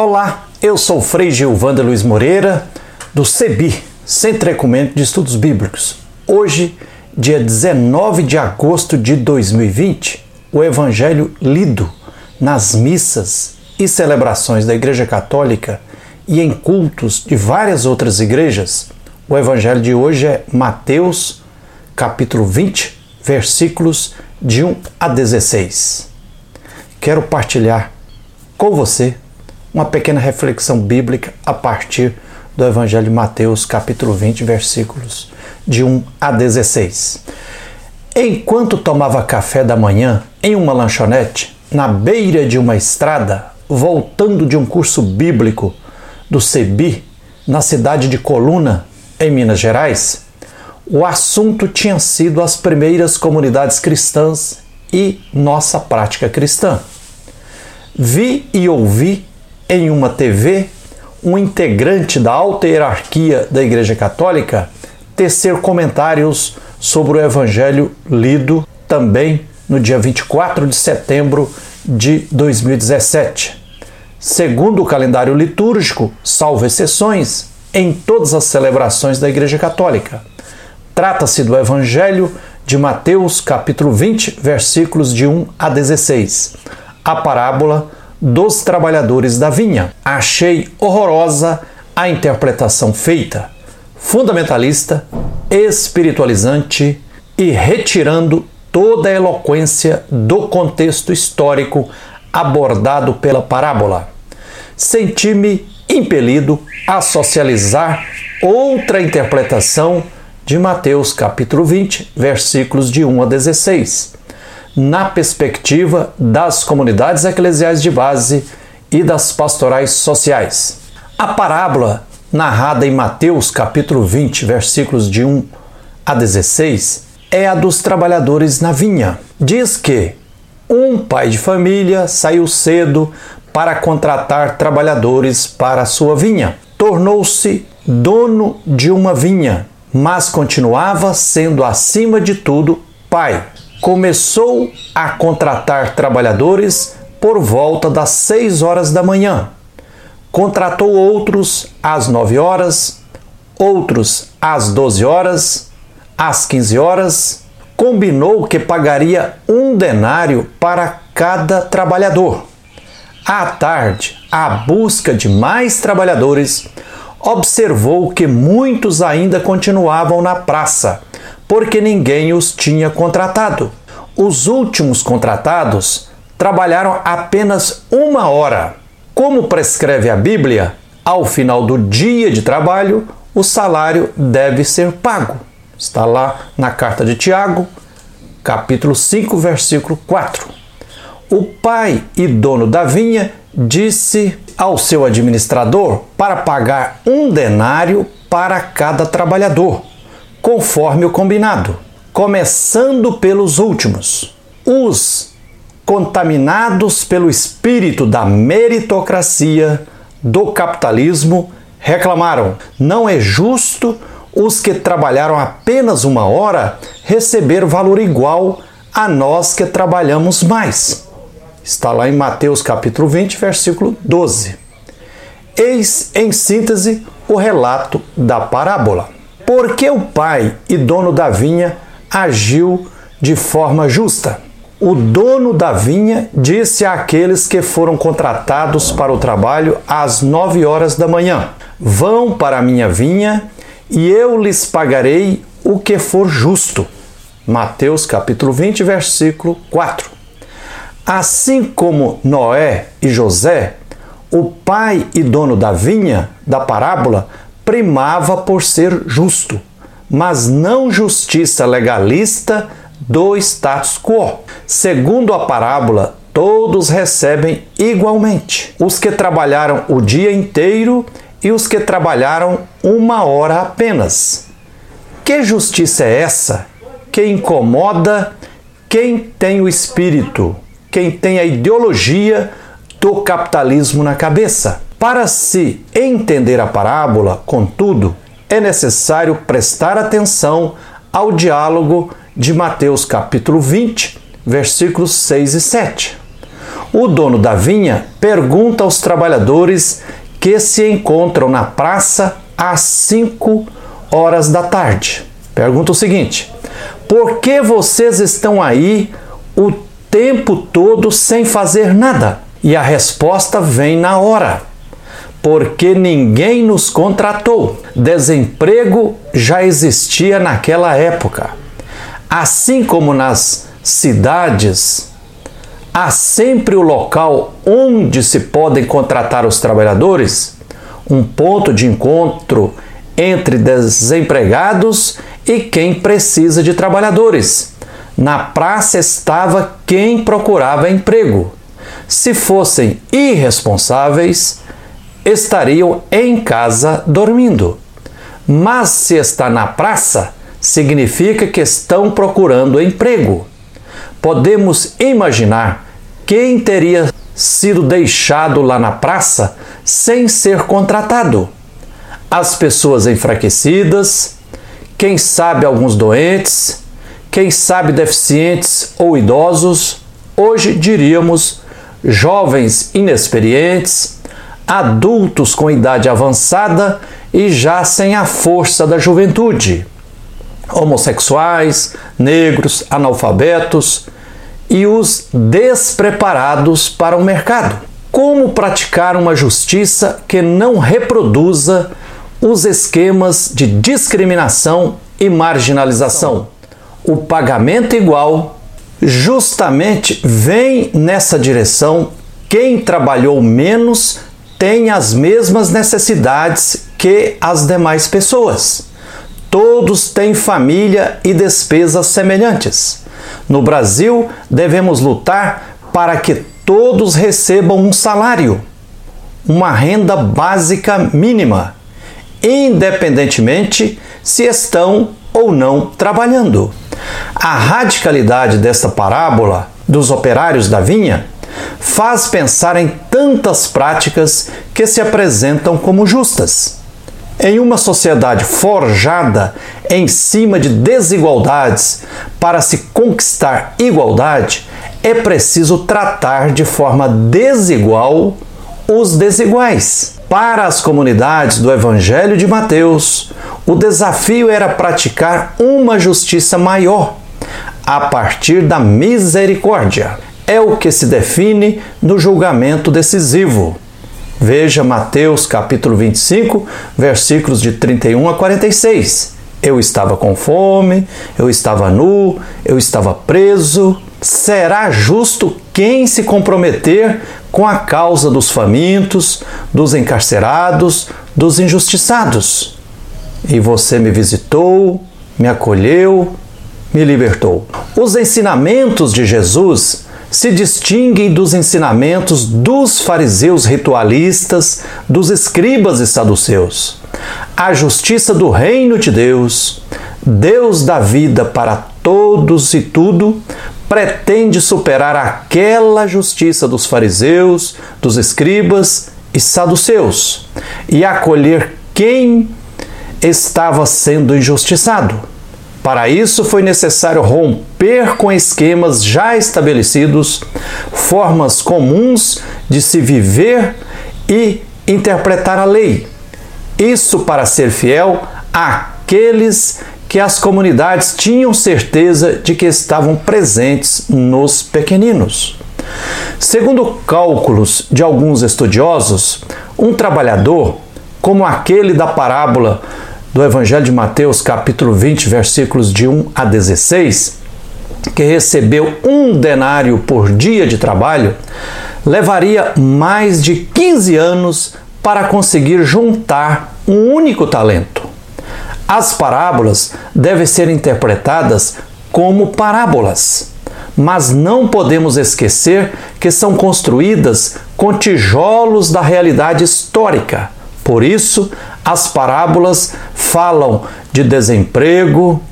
Olá, eu sou Frei Gilvanda Luiz Moreira, do CEBI, Centro Ecumênico de Estudos Bíblicos. Hoje, dia 19 de agosto de 2020, o Evangelho lido nas missas e celebrações da Igreja Católica e em cultos de várias outras igrejas. O Evangelho de hoje é Mateus, capítulo 20, versículos de 1 a 16. Quero partilhar com você uma pequena reflexão bíblica a partir do Evangelho de Mateus, capítulo 20, versículos de 1 a 16. Enquanto tomava café da manhã em uma lanchonete, na beira de uma estrada, voltando de um curso bíblico do CEBI, na cidade de Coluna, em Minas Gerais, o assunto tinha sido as primeiras comunidades cristãs e nossa prática cristã. Vi e ouvi em uma TV um integrante da alta hierarquia da Igreja Católica tecer comentários sobre o Evangelho lido também no dia 24 de setembro de 2017. Segundo o calendário litúrgico, salvo exceções, em todas as celebrações da Igreja Católica. Trata-se do Evangelho de Mateus, capítulo 20, versículos de 1 a 16. A parábola dos trabalhadores da vinha. Achei horrorosa a interpretação feita, fundamentalista, espiritualizante e retirando toda a eloquência do contexto histórico abordado pela parábola. Senti-me impelido a socializar outra interpretação de Mateus capítulo 20, versículos de 1 a 16 na perspectiva das comunidades eclesiais de base e das pastorais sociais. A parábola narrada em Mateus capítulo 20, versículos de 1 a 16, é a dos trabalhadores na vinha. Diz que um pai de família saiu cedo para contratar trabalhadores para sua vinha. Tornou-se dono de uma vinha, mas continuava sendo acima de tudo pai começou a contratar trabalhadores por volta das 6 horas da manhã. Contratou outros às 9 horas, outros às 12 horas, às 15 horas. Combinou que pagaria um denário para cada trabalhador. À tarde, à busca de mais trabalhadores, observou que muitos ainda continuavam na praça porque ninguém os tinha contratado. Os últimos contratados trabalharam apenas uma hora. Como prescreve a Bíblia, ao final do dia de trabalho, o salário deve ser pago. Está lá na carta de Tiago, capítulo 5, versículo 4. O pai e dono da vinha disse ao seu administrador para pagar um denário para cada trabalhador conforme o combinado, começando pelos últimos. Os contaminados pelo espírito da meritocracia, do capitalismo, reclamaram: não é justo os que trabalharam apenas uma hora receber valor igual a nós que trabalhamos mais. Está lá em Mateus capítulo 20, versículo 12. Eis em síntese o relato da parábola. Porque o pai e dono da vinha agiu de forma justa. O dono da vinha disse àqueles que foram contratados para o trabalho às nove horas da manhã: Vão para a minha vinha e eu lhes pagarei o que for justo. Mateus capítulo 20, versículo 4. Assim como Noé e José, o pai e dono da vinha da parábola primava por ser justo, mas não justiça legalista do status quo. Segundo a parábola, todos recebem igualmente: os que trabalharam o dia inteiro e os que trabalharam uma hora apenas. Que justiça é essa que incomoda quem tem o espírito, quem tem a ideologia do capitalismo na cabeça? Para se entender a parábola, contudo, é necessário prestar atenção ao diálogo de Mateus capítulo 20, versículos 6 e 7. o dono da vinha pergunta aos trabalhadores que se encontram na praça às 5 horas da tarde. Pergunta o seguinte: por que vocês estão aí o tempo todo sem fazer nada? E a resposta vem na hora. Porque ninguém nos contratou. Desemprego já existia naquela época. Assim como nas cidades, há sempre o local onde se podem contratar os trabalhadores, um ponto de encontro entre desempregados e quem precisa de trabalhadores. Na praça estava quem procurava emprego. Se fossem irresponsáveis, estariam em casa dormindo. Mas se está na praça, significa que estão procurando emprego. Podemos imaginar quem teria sido deixado lá na praça sem ser contratado. As pessoas enfraquecidas, quem sabe alguns doentes, quem sabe deficientes ou idosos, hoje diríamos jovens inexperientes, adultos com idade avançada e já sem a força da juventude, homossexuais, negros, analfabetos e os despreparados para o mercado. Como praticar uma justiça que não reproduza os esquemas de discriminação e marginalização? O pagamento igual justamente vem nessa direção. Quem trabalhou menos tem as mesmas necessidades que as demais pessoas. Todos têm família e despesas semelhantes. No Brasil, devemos lutar para que todos recebam um salário, uma renda básica mínima, independentemente se estão ou não trabalhando. A radicalidade desta parábola dos operários da vinha faz pensar em tantas práticas que se apresentam como justas. Em uma sociedade forjada em cima de desigualdades para se conquistar igualdade, é preciso tratar de forma desigual os desiguais. Para as comunidades do Evangelho de Mateus, o desafio era praticar uma justiça maior a partir da misericórdia. É o que se define no julgamento decisivo. Veja Mateus capítulo 25, versículos de 31 a 46. Eu estava com fome, eu estava nu, eu estava preso. Será justo quem se comprometer com a causa dos famintos, dos encarcerados, dos injustiçados. E você me visitou, me acolheu, me libertou. Os ensinamentos de Jesus se distinguem dos ensinamentos dos fariseus ritualistas, dos escribas e saduceus. A justiça do reino de Deus, Deus da vida para todos e tudo, pretende superar aquela justiça dos fariseus, dos escribas e saduceus e acolher quem estava sendo injustiçado. Para isso foi necessário romper com esquemas já estabelecidos, formas comuns de se viver e interpretar a lei. Isso para ser fiel àqueles que as comunidades tinham certeza de que estavam presentes nos pequeninos. Segundo cálculos de alguns estudiosos, um trabalhador, como aquele da parábola do Evangelho de Mateus, capítulo 20, versículos de 1 a 16, que recebeu um denário por dia de trabalho, levaria mais de 15 anos para conseguir juntar um único talento. As parábolas devem ser interpretadas como parábolas, mas não podemos esquecer que são construídas com tijolos da realidade histórica. Por isso, as parábolas falam de desemprego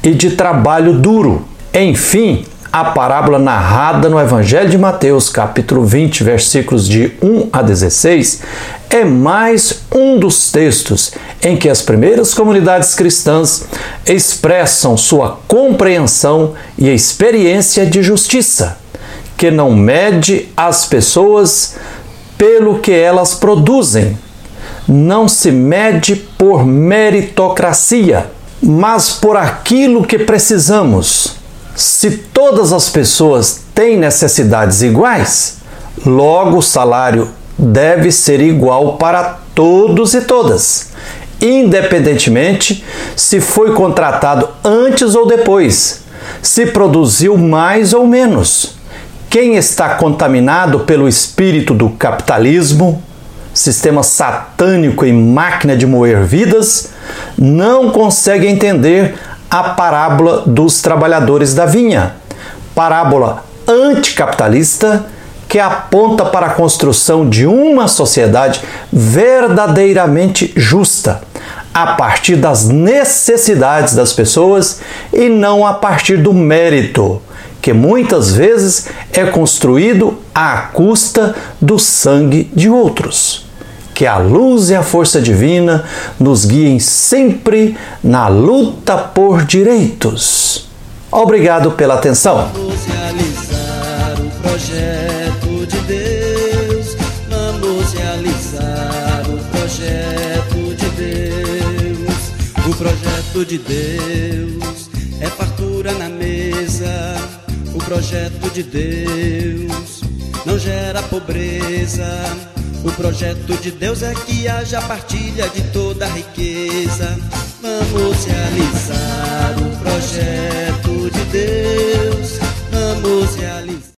e de trabalho duro. Enfim, a parábola narrada no Evangelho de Mateus, capítulo 20, versículos de 1 a 16, é mais um dos textos em que as primeiras comunidades cristãs expressam sua compreensão e experiência de justiça. que não mede as pessoas pelo que elas produzem. Não se mede por meritocracia, mas por aquilo que precisamos. Se todas as pessoas têm necessidades iguais, logo o salário deve ser igual para todos e todas, independentemente se foi contratado antes ou depois, se produziu mais ou menos. Quem está contaminado pelo espírito do capitalismo, sistema satânico e máquina de moer vidas, não consegue entender a parábola dos trabalhadores da vinha, parábola anticapitalista que aponta para a construção de uma sociedade verdadeiramente justa, a partir das necessidades das pessoas e não a partir do mérito, que muitas vezes é construído à custa do sangue de outros. Que a luz e a força divina nos guiem sempre na luta por direitos. Obrigado pela atenção. Projeto de Deus é fartura na mesa. O projeto de Deus não gera pobreza. O projeto de Deus é que haja partilha de toda a riqueza. Vamos realizar o projeto de Deus. Vamos realizar.